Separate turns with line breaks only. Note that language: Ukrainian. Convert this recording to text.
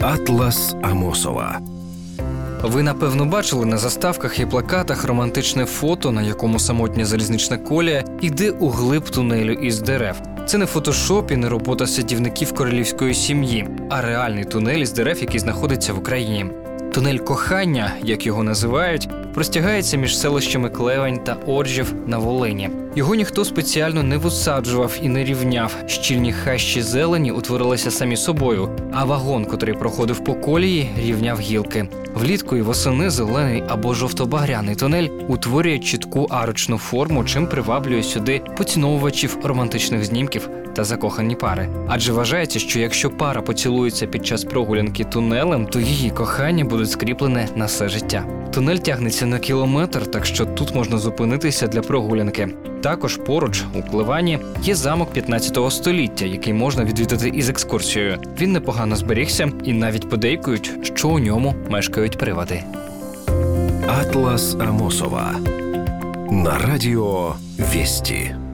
Атлас Амосова.
Ви напевно бачили на заставках і плакатах романтичне фото, на якому самотня залізнична колія йде у глиб тунелю із дерев. Це не фотошоп і не робота садівників королівської сім'ї, а реальний тунель із дерев, який знаходиться в Україні. Тунель кохання, як його називають, простягається між селищами Клевень та Оржів на Волині. Його ніхто спеціально не висаджував і не рівняв. Щільні хащі зелені утворилися самі собою, а вагон, котрий проходив по колії, рівняв гілки. Влітку і восени зелений або жовто-багряний тунель утворює чітку арочну форму, чим приваблює сюди поціновувачів романтичних знімків та закохані пари. Адже вважається, що якщо пара поцілується під час прогулянки тунелем, то її кохання буде скріплене на все життя. Тунель тягнеться на кілометр, так що тут можна зупинитися для прогулянки. Також поруч у Кливані є замок 15 століття, який можна відвідати із екскурсією. Він непогано зберігся і навіть подейкують, що у ньому мешкають привади.
Атлас Амосова. На радио Вести.